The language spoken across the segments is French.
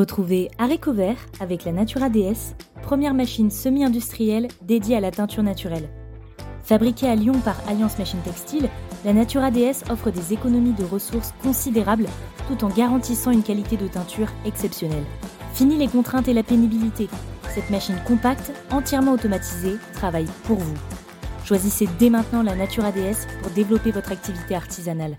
Retrouvez Haricot Vert avec la Natura DS, première machine semi-industrielle dédiée à la teinture naturelle. Fabriquée à Lyon par Alliance Machine Textile, la Natura DS offre des économies de ressources considérables tout en garantissant une qualité de teinture exceptionnelle. Fini les contraintes et la pénibilité. Cette machine compacte, entièrement automatisée, travaille pour vous. Choisissez dès maintenant la Natura DS pour développer votre activité artisanale.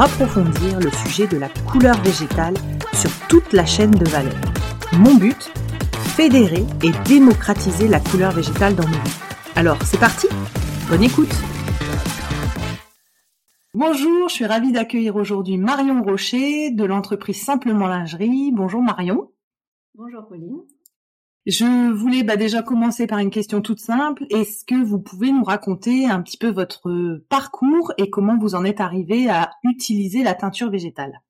approfondir le sujet de la couleur végétale sur toute la chaîne de valeur. Mon but Fédérer et démocratiser la couleur végétale dans nos vies. Alors, c'est parti Bonne écoute Bonjour, je suis ravie d'accueillir aujourd'hui Marion Rocher de l'entreprise Simplement Lingerie. Bonjour Marion. Bonjour Pauline. Je voulais bah, déjà commencer par une question toute simple. Est-ce que vous pouvez nous raconter un petit peu votre parcours et comment vous en êtes arrivé à utiliser la teinture végétale?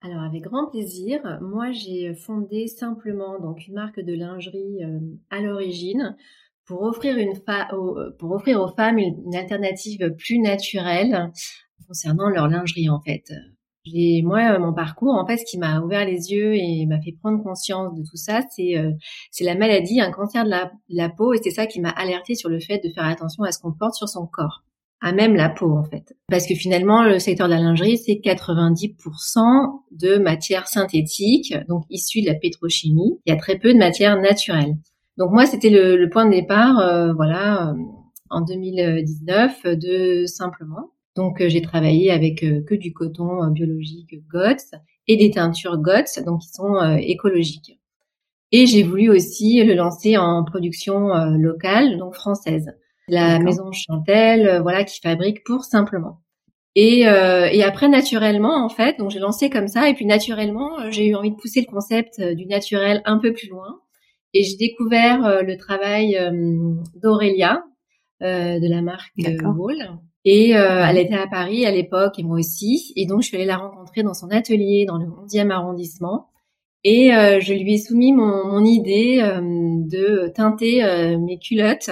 Alors avec grand plaisir, moi j'ai fondé simplement donc une marque de lingerie euh, à l'origine pour offrir offrir aux femmes une, alternative plus naturelle concernant leur lingerie en fait. J'ai moi mon parcours en fait ce qui m'a ouvert les yeux et m'a fait prendre conscience de tout ça, c'est euh, c'est la maladie, un cancer de la, peau et c'est ça qui m'a alerté sur le fait de faire attention à ce qu'on porte sur son corps, à même la peau en fait. Parce que finalement le secteur de la lingerie c'est 90% de matières synthétiques donc issues de la pétrochimie. Il y a très peu de matières naturelles. Donc moi c'était le, le, point de départ euh, voilà euh, en 2019 de simplement donc euh, j'ai travaillé avec euh, que du coton euh, biologique GOTS et des teintures GOTS, donc qui sont écologiques. Et j'ai voulu aussi le lancer en production locale, donc française. La maison Chantel, voilà, qui fabrique pour simplement. Et, et après naturellement en fait, donc j'ai lancé comme ça et puis naturellement j'ai eu envie de pousser le concept du naturel un peu plus loin et j'ai découvert le travail d'Aurélia de la marque Wall et euh, elle était à Paris à l'époque et moi aussi. Et donc je suis allée la rencontrer dans son atelier dans le 11e arrondissement. Et euh, je lui ai soumis mon, mon idée euh, de teinter mes culottes,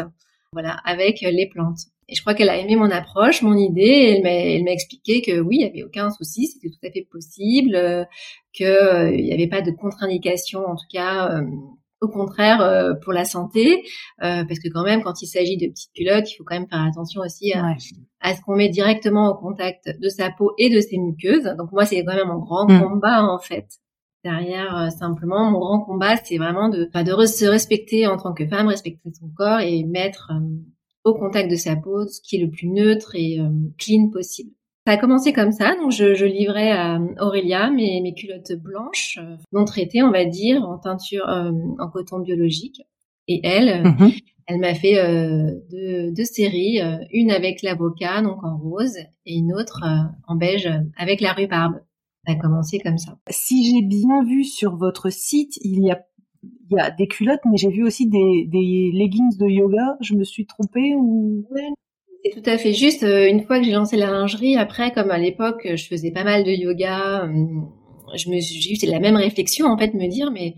voilà, avec les plantes. Et je crois qu'elle a aimé mon approche, mon idée. Et elle m'a expliqué que oui, il n'y avait aucun souci, c'était tout à fait possible, qu'il n'y avait pas de contre-indication, en tout cas au contraire euh, pour la santé, euh, parce que quand même quand il s'agit de petites culottes, il faut quand même faire attention aussi à, ce qu'on met directement au contact de sa peau et de ses muqueuses. Donc moi c'est quand même mon grand mm. combat en fait. Derrière euh, simplement mon grand combat c'est vraiment de, bah, de se respecter en tant que femme, respecter son corps et mettre au contact de sa peau ce qui est le plus neutre et clean possible. Ça a commencé comme ça, donc je, je livrais à Aurélia mes, mes culottes blanches, euh, non traitées, on va dire, en teinture, euh, en coton biologique. Et elle, euh, mhm. elle m'a fait euh, deux, deux, séries, une avec l'avocat, donc en rose, et une autre en beige avec la rhubarbe. Ça a commencé comme ça. Si j'ai bien vu sur votre site, il y a il y a des culottes, mais j'ai vu aussi des, des leggings de yoga. Je me suis trompée ou? C'est tout à fait juste. Euh, une fois que j'ai lancé la lingerie, après, comme à l'époque, je faisais pas mal de yoga, euh, je me j'ai eu la même réflexion en fait, me dire mais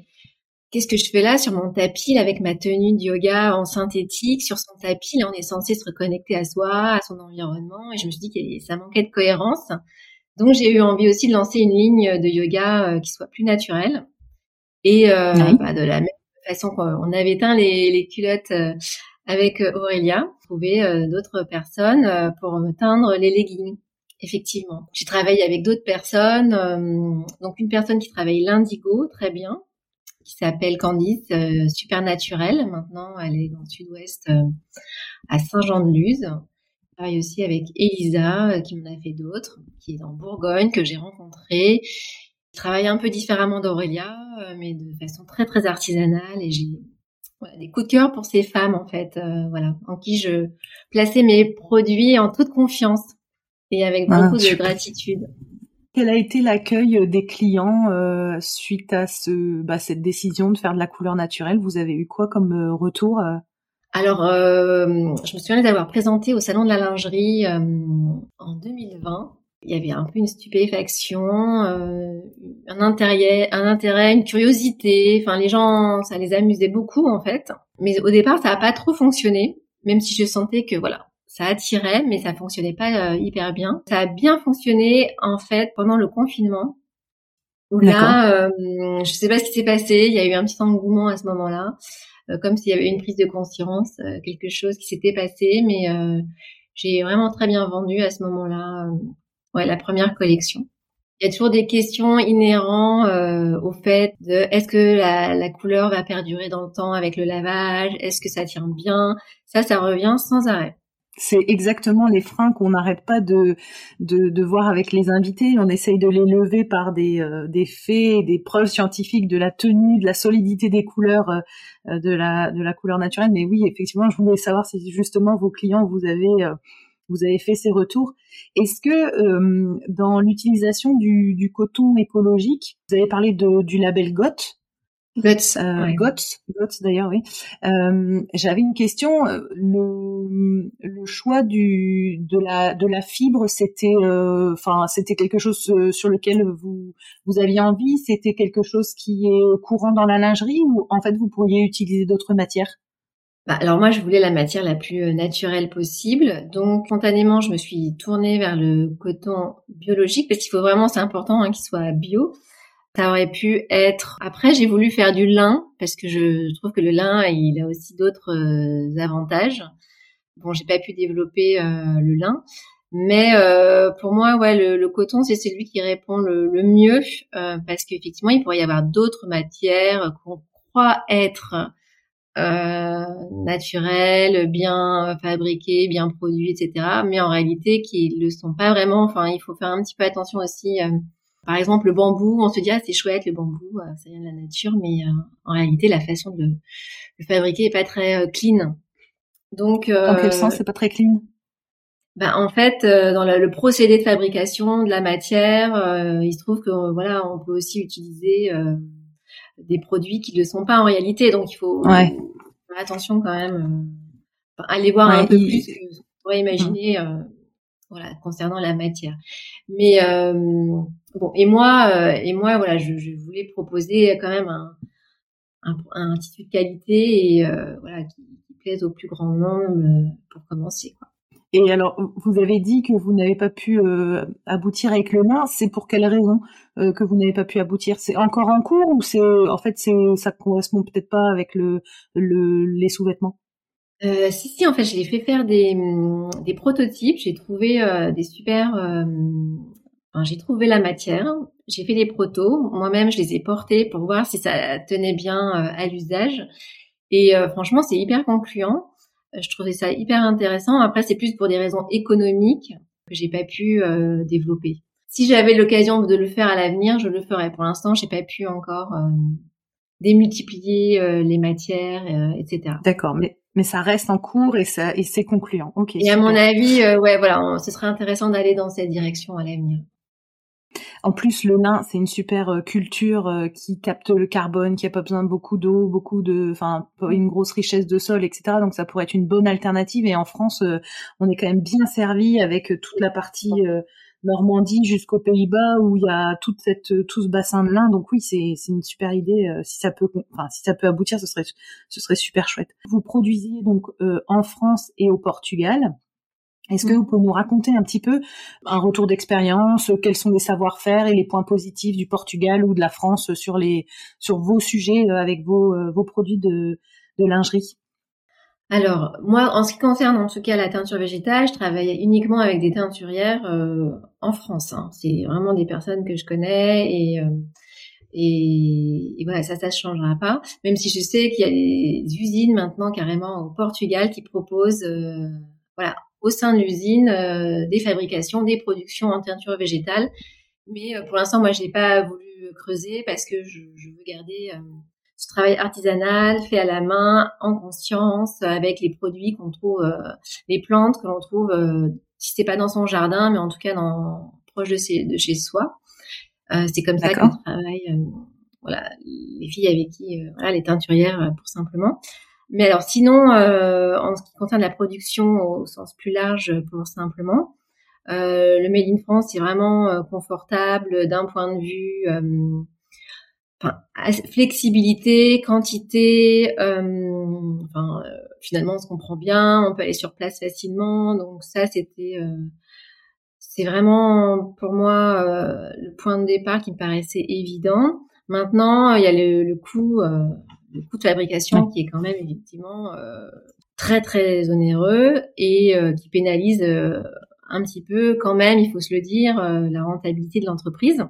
qu'est-ce que je fais là sur mon tapis avec ma tenue de yoga en synthétique sur son tapis là on est censé se reconnecter à soi, à son environnement et je me suis dit que ça manquait de cohérence. Donc j'ai eu envie aussi de lancer une ligne de yoga euh, qui soit plus naturelle et bah, de la même façon qu'on avait éteint les, les culottes avec euh, Aurélia, trouver euh, d'autres personnes euh, pour me teindre les leggings. Effectivement. J'ai travaillé avec d'autres personnes. donc une personne qui travaille l'indigo très bien, qui s'appelle Candice, super naturelle. Maintenant, elle est dans le sud-ouest à Saint-Jean-de-Luz. Je travaille aussi avec Elisa, qui m'en a fait d'autres, qui est en Bourgogne, que j'ai rencontrée. Je travaille un peu différemment d'Aurélia, mais de façon très très artisanale et j'ai des coups de cœur pour ces femmes en fait, euh, voilà, en qui je plaçais mes produits en toute confiance et avec ah, beaucoup de gratitude. Quel a été l'accueil des clients suite à ce, bah, cette décision de faire de la couleur naturelle? Vous avez eu quoi comme retour alors, euh, je me souviens d'avoir présenté au salon de la lingerie euh, en 2020. Il y avait un peu une stupéfaction, euh, un intérêt, un intérêt, une curiosité. Enfin, les gens, ça les amusait beaucoup en fait. Mais au départ, ça n'a pas trop fonctionné, même si je sentais que voilà, ça attirait, mais ça fonctionnait pas hyper bien. Ça a bien fonctionné en fait pendant le confinement. Où là, je sais pas ce qui s'est passé. Il y a eu un petit engouement à ce moment-là. Euh, comme s'il y avait une prise de conscience, euh, quelque chose qui s'était passé. Mais euh, j'ai vraiment très bien vendu à ce moment-là ouais, la première collection. Il y a toujours des questions inhérentes au fait de est-ce que la, couleur va perdurer dans le temps avec le lavage, est-ce que ça tient bien? Ça, ça revient sans arrêt. C'est exactement les freins qu'on n'arrête pas de, voir avec les invités. On essaye de les lever par des, euh, des faits, des preuves scientifiques de la tenue, de la solidité des couleurs, euh, de, la, de la couleur naturelle. Mais oui, effectivement, je voulais savoir si justement vos clients, vous avez, euh, vous avez fait ces retours. Est-ce que dans l'utilisation du, du, coton écologique, vous avez parlé de, du label GOT, Guts, euh, d'ailleurs, oui. Euh, J'avais une question. Euh, le, le, choix du de la de la fibre, c'était, euh, enfin, c'était quelque chose euh, sur lequel vous vous aviez envie? C'était quelque chose qui est courant dans la lingerie ou en fait vous pourriez utiliser d'autres matières? Bah, alors moi, je voulais la matière la plus naturelle possible. Donc, spontanément, je me suis tournée vers le coton biologique parce qu'il faut vraiment, c'est important hein, qu'il soit bio. Ça aurait pu être. Après, j'ai voulu faire du lin parce que je trouve que le lin, il a aussi d'autres euh, avantages. Bon, j'ai pas pu développer euh, le lin, mais euh, pour moi, ouais, le, coton, c'est celui qui répond le, le mieux parce qu'effectivement, il pourrait y avoir d'autres matières qu'on croit être naturelles, bien fabriquées, bien produites, etc. Mais en réalité, qui le sont pas vraiment. Enfin, il faut faire un petit peu attention aussi par exemple, le bambou, on se dit ah c'est chouette le bambou, euh, ça vient de la nature, mais euh, en réalité la façon de le, fabriquer est pas très euh, clean. Donc dans quel sens c'est pas très clean? Ben, en fait, dans le, procédé de fabrication de la matière, il se trouve que voilà, on peut aussi utiliser des produits qui ne le sont pas en réalité. Donc, il faut faire attention quand même. aller voir un peu plus que vous pourrait imaginer voilà, concernant la matière. Mais Bon, et moi, euh, et moi, voilà, je, je, voulais proposer quand même un, un, un tissu de qualité et euh, voilà qui, qui, plaise au plus grand nombre euh, pour commencer. Quoi. Et alors, vous avez dit que vous n'avez pas pu aboutir avec le nain. C'est pour quelle raison que vous n'avez pas pu aboutir? C'est encore en cours ou c'est en fait c'est ça correspond peut-être pas avec le, le les sous-vêtements? Euh, si si en fait je l'ai fait faire des, des prototypes j'ai trouvé des super j'ai trouvé la matière, j'ai fait des protos, moi-même je les ai portés pour voir si ça tenait bien euh, à l'usage. Et euh, franchement, c'est hyper concluant. Euh, je trouvais ça hyper intéressant. Après, c'est plus pour des raisons économiques que j'ai pas pu développer. Si j'avais l'occasion de le faire à l'avenir, je le ferais. Pour l'instant, j'ai pas pu encore démultiplier les matières, etc. D'accord, mais mais ça reste en cours et ça et c'est concluant. Ok. Et à mon avis, ouais, voilà, ce serait intéressant d'aller dans cette direction à l'avenir. En plus, le lin, c'est une super euh, culture euh, qui capte le carbone, qui a pas besoin de beaucoup d'eau, beaucoup de, enfin, une grosse richesse de sol, etc. Donc ça pourrait être une bonne alternative. Et en France, euh, on est quand même bien servi avec toute la partie Normandie jusqu'aux Pays-Bas où il y a toute cette, tout ce bassin de lin. Donc oui, c'est, une super idée. si ça peut, enfin, si ça peut aboutir, ce serait, ce serait super chouette. Vous produisiez donc en France et au Portugal. Est-ce que vous pouvez nous raconter un petit peu un retour d'expérience, quels sont les savoir-faire et les points positifs du Portugal ou de la France sur les sur vos sujets euh, avec vos, euh, vos produits de, de lingerie? Alors, moi, en ce qui concerne en tout cas la teinture végétale, je travaille uniquement avec des teinturières euh, en France. Hein. C'est vraiment des personnes que je connais et, et, voilà, ça, ça ne changera pas. Même si je sais qu'il y a des usines maintenant carrément au Portugal qui proposent voilà, au sein de l'usine euh, des fabrications, des productions en teinture végétale. Mais euh, pour l'instant, moi, je n'ai pas voulu creuser parce que je, je veux garder euh, ce travail artisanal fait à la main, en conscience, avec les produits qu'on trouve, les plantes que l'on trouve, si c'est pas dans son jardin, mais en tout cas dans proche de, de chez soi. c'est comme ça que travaille voilà les filles avec qui voilà les teinturières pour simplement. Mais alors sinon, en ce qui concerne la production au sens plus large, pour simplement, le Made in France c'est vraiment confortable d'un point de vue enfin, flexibilité, quantité, euh, enfin, euh, finalement on se comprend bien, on peut aller sur place facilement, donc ça c'était, euh, c'est vraiment pour moi euh, le point de départ qui me paraissait évident. Maintenant il y a le, le coût, le coût de fabrication qui est quand même effectivement très très onéreux et qui pénalise un petit peu quand même, il faut se le dire, la rentabilité de l'entreprise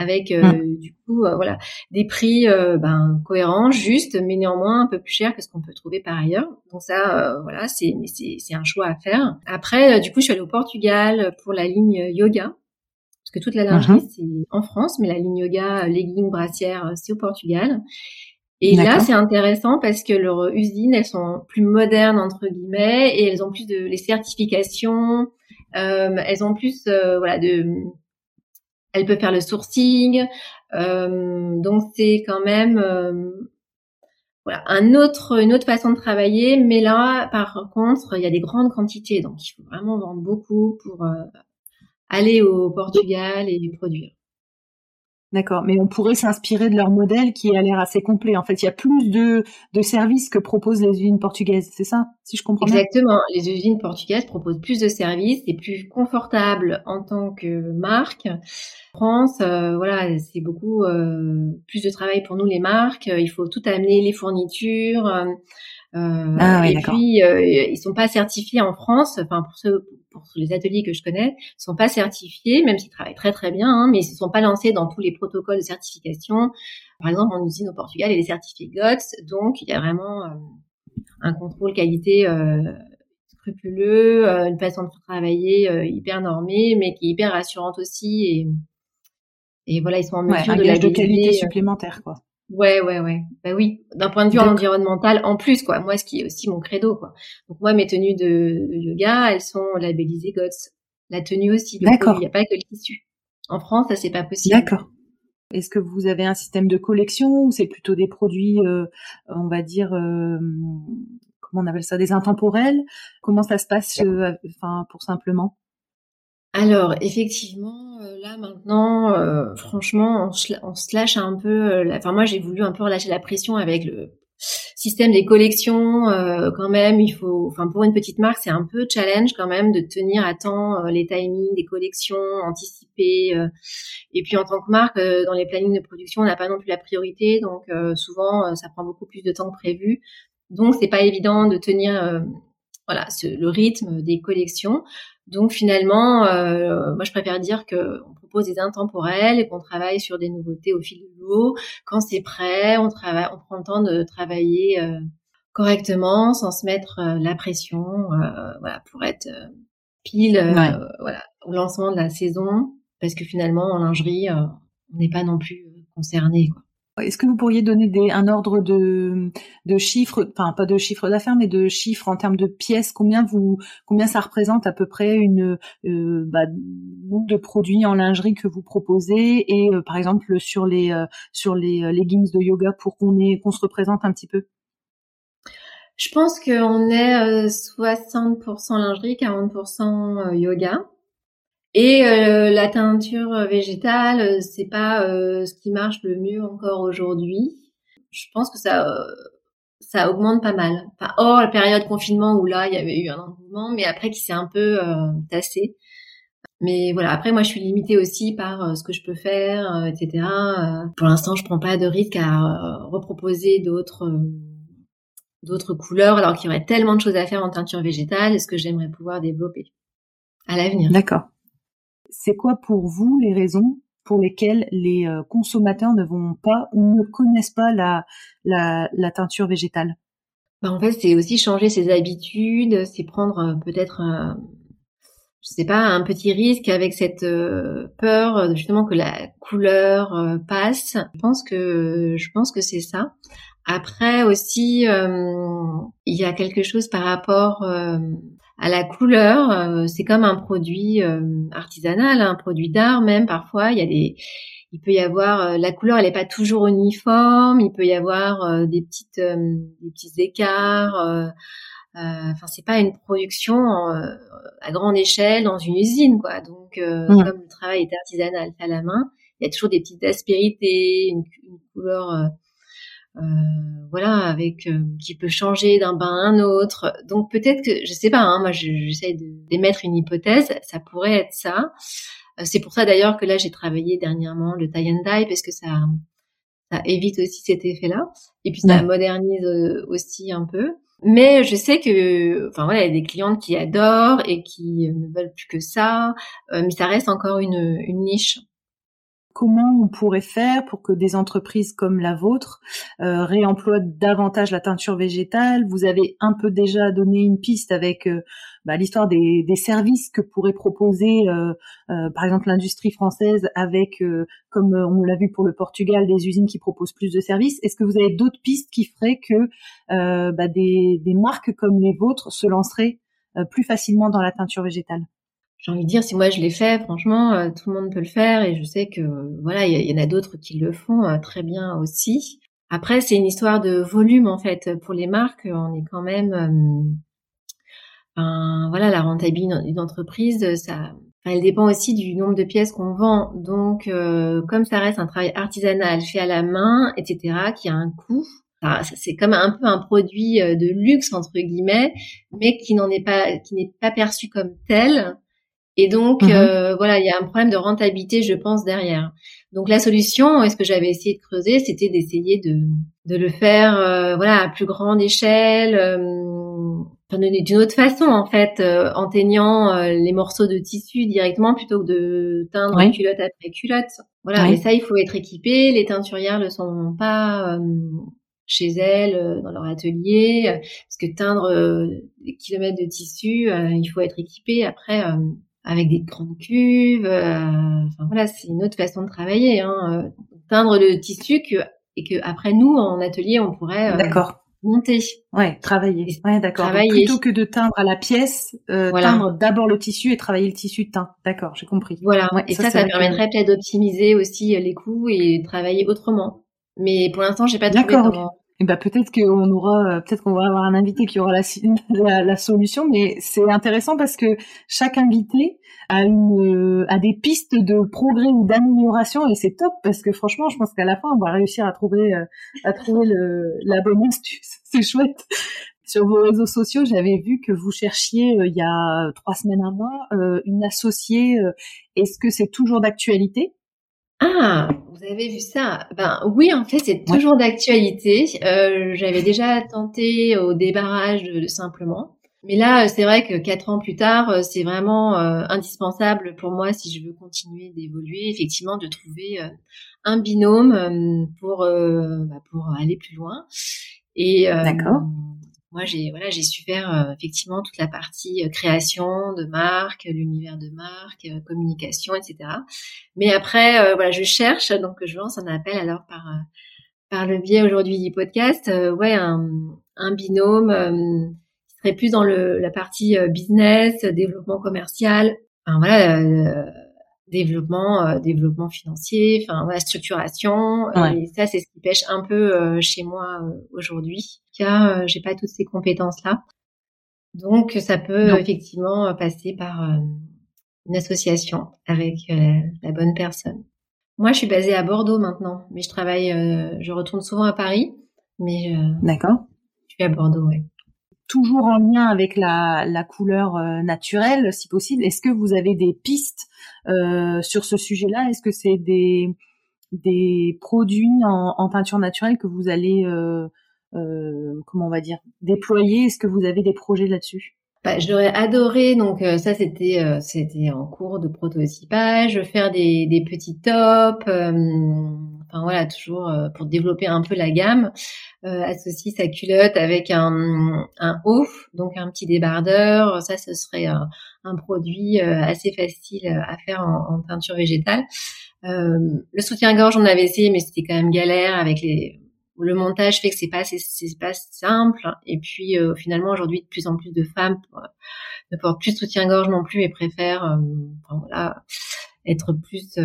avec euh, mmh. du coup euh, voilà des prix euh, ben, cohérents, justes, mais néanmoins un peu plus chers que ce qu'on peut trouver par ailleurs. Donc ça voilà c'est c'est un choix à faire. Après du coup je suis allée au Portugal pour la ligne yoga parce que toute la lingerie mmh c'est en France, mais la ligne yoga, leggings, brassière c'est au Portugal. Et là, c'est intéressant parce que leurs usines, elles sont plus modernes entre guillemets et elles ont plus de les certifications, euh, elles ont plus voilà de elle peut faire le sourcing. Euh, donc c'est quand même euh, voilà un autre une autre façon de travailler. Mais là, par contre, il y a des grandes quantités, donc il faut vraiment vendre beaucoup pour euh, aller au Portugal et produire. D'accord, mais on pourrait s'inspirer de leur modèle qui a l'air assez complet. En fait, il y a plus de, de services que proposent les usines portugaises, c'est ça, si je comprends bien? Exactement. Les usines portugaises proposent plus de services, c'est plus confortable en tant que marque. France, euh, voilà, c'est beaucoup euh, plus de travail pour nous les marques. Il faut tout amener, les fournitures. Euh, ah, oui, et puis euh, ils sont pas certifiés en France. Enfin pour ceux pour les ateliers que je connais, sont pas certifiés, même s'ils travaillent très très bien, hein, mais ils se sont pas lancés dans tous les protocoles de certification. Par exemple, en usine au Portugal, elle est certifiée GOTS, donc il y a vraiment euh, un contrôle qualité euh, scrupuleux, euh, une façon de travailler hyper normée, mais qui est hyper rassurante aussi. Et, et voilà, ils sont en mesure de la de qualité supplémentaire, quoi. Ouais, ouais, ouais. Bah oui, d'un point de vue environnemental, en plus, quoi. Moi, ce qui est aussi mon credo, quoi. Donc moi, mes tenues de, yoga, elles sont labellisées GOTS. La tenue aussi. D'accord. Il n'y a pas que le tissu. En France, ça c'est pas possible. D'accord. Est-ce que vous avez un système de collection ou c'est plutôt des produits, euh, on va dire, euh, comment on appelle ça, des intemporels? Comment ça se passe, euh, enfin, pour simplement? Alors effectivement, euh, là maintenant, euh, franchement, on se, on se, lâche un peu. Euh, enfin moi, j'ai voulu un peu relâcher la pression avec le système des collections. quand même, il faut, enfin pour une petite marque, c'est un peu challenge quand même de tenir à temps les timings des collections, anticiper. et puis en tant que marque, dans les plannings de production, on n'a pas non plus la priorité, donc souvent ça prend beaucoup plus de temps que prévu. Donc c'est pas évident de tenir voilà le rythme des collections. Donc finalement, euh, moi je préfère dire qu'on propose des intemporels et qu'on travaille sur des nouveautés au fil de l'eau. Quand c'est prêt, on travaille, on prend le temps de travailler euh, correctement, sans se mettre euh, la pression, voilà, pour être pile, voilà, au lancement de la saison, parce que finalement en lingerie, on n'est pas non plus concerné. Quoi. Est-ce que vous pourriez donner un ordre de, chiffres, enfin pas de chiffres d'affaires, mais de chiffres en termes de pièces? Combien vous, combien ça représente à peu près une euh, bah, nombre de produits en lingerie que vous proposez? Et euh, par exemple sur les euh, sur les leggings de yoga pour qu'on qu'on se représente un petit peu? Je pense qu'on est 60% lingerie, 40% yoga. Et euh, la teinture végétale, euh, c'est pas euh, ce qui marche le mieux encore aujourd'hui. Je pense que ça ça augmente pas mal. Enfin, hors la période confinement où là il y avait eu un engouement, mais après qui s'est un peu tassé. Mais voilà, après moi je suis limitée aussi par ce que je peux faire, etc. pour l'instant, je prends pas de risque à reproposer d'autres d'autres couleurs, alors qu'il y aurait tellement de choses à faire en teinture végétale, est-ce que j'aimerais pouvoir développer à l'avenir. D'accord c'est quoi pour vous les raisons pour lesquelles les euh, consommateurs ne vont pas ou ne connaissent pas la, teinture végétale? Bah En fait, c'est aussi changer ses habitudes, c'est prendre euh, peut-être, je sais pas, un petit risque avec cette euh, peur justement que la couleur passe. Je pense que je pense que c'est ça. Après aussi, il y a quelque chose par rapport à la couleur. c'est comme un produit artisanal, un produit d'art même parfois. Il y a des il peut y avoir la couleur, elle n'est pas toujours uniforme. Il peut y avoir des petites des petits écarts. Enfin, c'est pas une production à grande échelle dans une usine, quoi. Donc, mmh. comme le travail est artisanal, fait à la main, il y a toujours des petites aspérités, une, une couleur, euh, euh, voilà, avec euh, qui peut changer d'un bain à un autre. Donc peut-être que, je sais pas, hein, moi j'essaie d'émettre une hypothèse, ça pourrait être ça. C'est pour ça d'ailleurs que là j'ai travaillé dernièrement le tie and dye parce que ça, ça évite aussi cet effet-là. Et puis ça modernise aussi un peu. Mais je sais que, enfin voilà, il y a des clientes qui adorent et qui ne veulent plus que ça, mais ça reste encore une, une niche comment on pourrait faire pour que des entreprises comme la vôtre euh, réemploient davantage la teinture végétale? Vous avez un peu déjà donné une piste avec euh, bah, l'histoire des, services que pourrait proposer, euh, par exemple, l'industrie française avec, comme on l'a vu pour le Portugal, des usines qui proposent plus de services. Est-ce que vous avez d'autres pistes qui feraient que bah, des, des marques comme les vôtres se lanceraient plus facilement dans la teinture végétale? J'ai envie de dire, si moi je l'ai fait, franchement, euh, tout le monde peut le faire et je sais que voilà, il y, en a d'autres qui le font euh, très bien aussi. Après, c'est une histoire de volume en fait pour les marques. On est quand même, euh, voilà, la rentabilité d'une entreprise, ça, elle dépend aussi du nombre de pièces qu'on vend. Donc, comme ça reste un travail artisanal fait à la main, etc., qui a un coût. C'est comme un peu un produit de luxe entre guillemets, mais qui n'en est pas, qui n'est pas perçu comme tel et donc, mhm. euh, voilà, il y a un problème de rentabilité, je pense, derrière. Donc, la solution, est ce que j'avais essayé de creuser, c'était d'essayer de, de le faire, euh, voilà, à plus grande échelle, euh, d'une autre façon, en fait, en teignant les morceaux de tissu directement plutôt que de teindre culotte après culotte. Voilà, et ça, il faut être équipé. Les teinturières ne sont pas chez elles, dans leur atelier, parce que teindre des kilomètres de tissu, il faut être équipé. Après, avec des grandes cuves. Euh, enfin voilà, c'est une autre façon de travailler. Hein, euh, teindre le tissu que et que après nous en atelier on pourrait euh, d'accord monter. Ouais, travailler. Ouais, d'accord. Plutôt que de teindre à la pièce, teindre d'abord le tissu et travailler le tissu teint. D'accord, j'ai compris. Voilà. et ça, ça, permettrait peut-être d'optimiser aussi les coûts et travailler autrement. Mais pour l'instant, j'ai pas trouvé comment. Et ben peut-être qu'on aura, peut-être qu'on va avoir un invité qui aura la, la, solution, mais c'est intéressant parce que chaque invité a une, a des pistes de progrès ou d'amélioration et c'est top parce que franchement, je pense qu'à la fin, on va réussir à trouver, euh, à trouver le, la bonne astuce. C'est chouette. Sur vos réseaux sociaux, j'avais vu que vous cherchiez euh, il y a trois semaines, un mois, euh, une associée. Est-ce que c'est toujours d'actualité? Ah, vous avez vu ça Ben oui, en fait, c'est toujours d'actualité. Euh, J'avais déjà tenté au débarrage de, simplement, mais là, c'est vrai que quatre ans plus tard, euh, c'est vraiment euh, indispensable pour moi si je veux continuer d'évoluer, effectivement, de trouver euh, un binôme pour bah, pour aller plus loin. Et d'accord moi j'ai voilà j'ai su faire euh, effectivement toute la partie euh, création de marque l'univers de marque euh, communication etc mais après voilà je cherche donc je lance un appel alors par par le biais aujourd'hui du podcast ouais un, un binôme qui serait plus dans le la partie business développement commercial enfin voilà développement euh, développement financier enfin voilà structuration et ça c'est ce qui pêche un peu euh, chez moi euh, aujourd'hui car j'ai pas toutes ces compétences là donc ça peut effectivement passer par une association avec la bonne personne. Moi je suis basée à Bordeaux maintenant mais je travaille je retourne souvent à Paris mais d'accord. je suis à Bordeaux ouais. Toujours en lien avec la, la couleur naturelle, si possible. Est-ce que vous avez des pistes euh, sur ce sujet-là? Est-ce que c'est des, des produits en, en, peinture naturelle que vous allez, euh, euh, comment on va dire, déployer? Est-ce que vous avez des projets là-dessus? Bah, j'aurais adoré, donc euh, ça c'était euh, c'était en cours de prototypage, faire des, des petits tops, euh, enfin voilà toujours pour développer un peu la gamme, associer sa culotte avec un un haut, donc un petit débardeur, ça ce serait un produit assez facile à faire en, en teinture végétale. le soutien-gorge on avait essayé mais c'était quand même galère avec les le montage fait que c'est pas c'est pas simple. Et puis finalement aujourd'hui de plus en plus de femmes ne portent plus de soutien-gorge non plus et préfèrent voilà être plus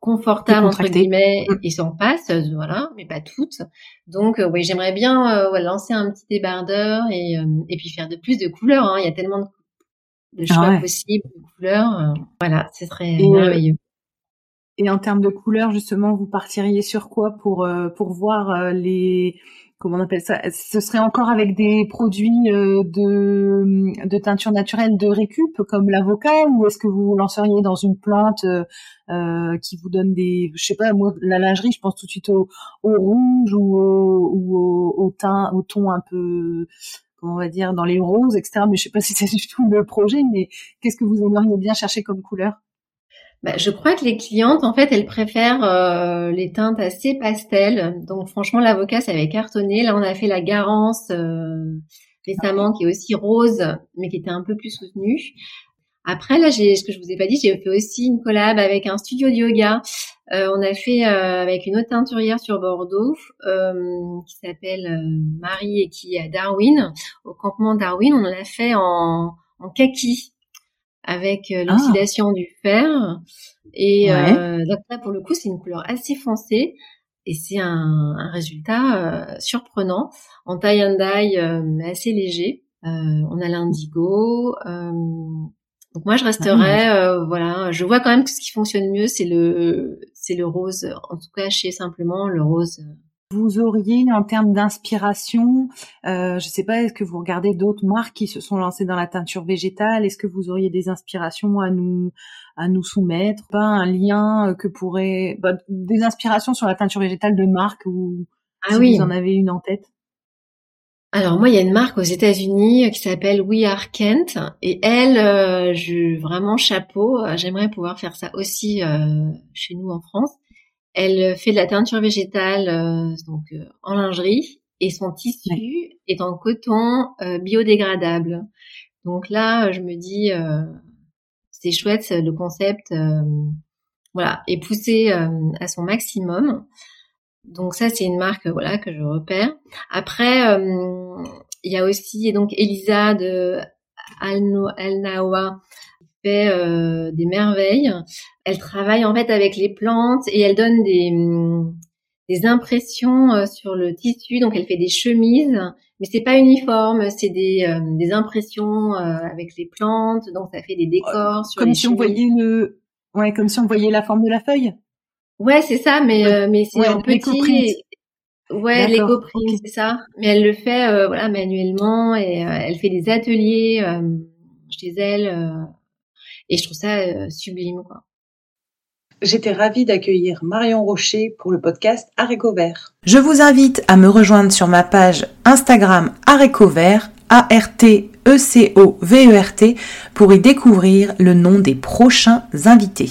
confortable entre guillemets mm. et s'en passe voilà mais pas toutes donc oui j'aimerais bien lancer un petit débardeur et et puis faire de plus de couleurs hein. il y a tellement de de ah choix possibles, de couleurs. Euh, voilà, ce serait euh, merveilleux. Et en termes de couleurs, justement, vous partiriez sur quoi pour euh, pour voir les comment on appelle ça Ce serait encore avec des produits de de teinture naturelle de récup comme l'avocat ou est-ce que vous lanceriez dans une plante qui vous donne des je sais pas moi la lingerie je pense tout de suite au, au rouge ou au, ou au, au teint au ton un peu on va dire, dans les roses, etc. Mais je sais pas si c'est du tout le projet, mais qu'est-ce que vous aimeriez bien chercher comme couleur? Bah, je crois que les clientes, en fait, elles préfèrent euh, les teintes assez pastel. Donc, franchement, l'avocat, ça avait cartonné. Là, on a fait la Garance euh, récemment, qui est aussi rose, mais qui était un peu plus soutenue. Après, là, j'ai ce que je vous ai pas dit, j'ai fait aussi une collab avec un studio de yoga. Euh, on a fait euh, avec une autre teinturière sur Bordeaux euh, qui s'appelle Marie et qui est à Darwin, au campement Darwin. On en a fait en, en kaki avec ah. l'oxydation du fer. Et donc là, pour le coup, c'est une couleur assez foncée et c'est un, un, résultat surprenant en taille and dye assez léger. on a l'indigo. Donc moi je resterai, euh, voilà, je vois quand même que ce qui fonctionne mieux c'est le c'est le rose, en tout cas chez simplement le rose. Vous auriez en termes d'inspiration, euh, je sais pas, est-ce que vous regardez d'autres marques qui se sont lancées dans la teinture végétale? Est-ce que vous auriez des inspirations à nous à nous soumettre? Pas un lien que pourrait bah, des inspirations sur la teinture végétale de marque ou ah si vous en avez une en tête? Alors moi, il y a une marque aux États-Unis euh, qui s'appelle We Are Kent et elle, euh, je vraiment chapeau. Euh, j'aimerais pouvoir faire ça aussi chez nous en France. Elle fait de la teinture végétale donc en lingerie et son tissu est en coton biodégradable. Donc là, je me dis c'est chouette le concept, voilà, est poussé à son maximum. Donc ça, c'est une marque voilà que je repère. Après, euh, il y a aussi donc Elisa de Al Nawa qui fait euh, des merveilles. Elle travaille en fait avec les plantes et elle donne des, des impressions euh, sur le tissu. Donc elle fait des chemises, mais c'est pas uniforme, c'est des, des impressions avec les plantes. Donc ça fait des décors sur comme si on voyait le, ouais, comme si on voyait la forme de la feuille. Ouais, c'est ça, mais euh, mais c'est un petit. Ouais, l'éco c'est ça. Mais elle le fait euh, voilà manuellement et euh, elle fait des ateliers chez elle et je trouve ça sublime quoi. J'étais ravie d'accueillir Marion Rocher pour le podcast Aréco Vert. Je vous invite à me rejoindre sur ma page Instagram Aréco Vert, A-R-T-E-C-O-V-E-R-T, pour y découvrir le nom des prochains invités.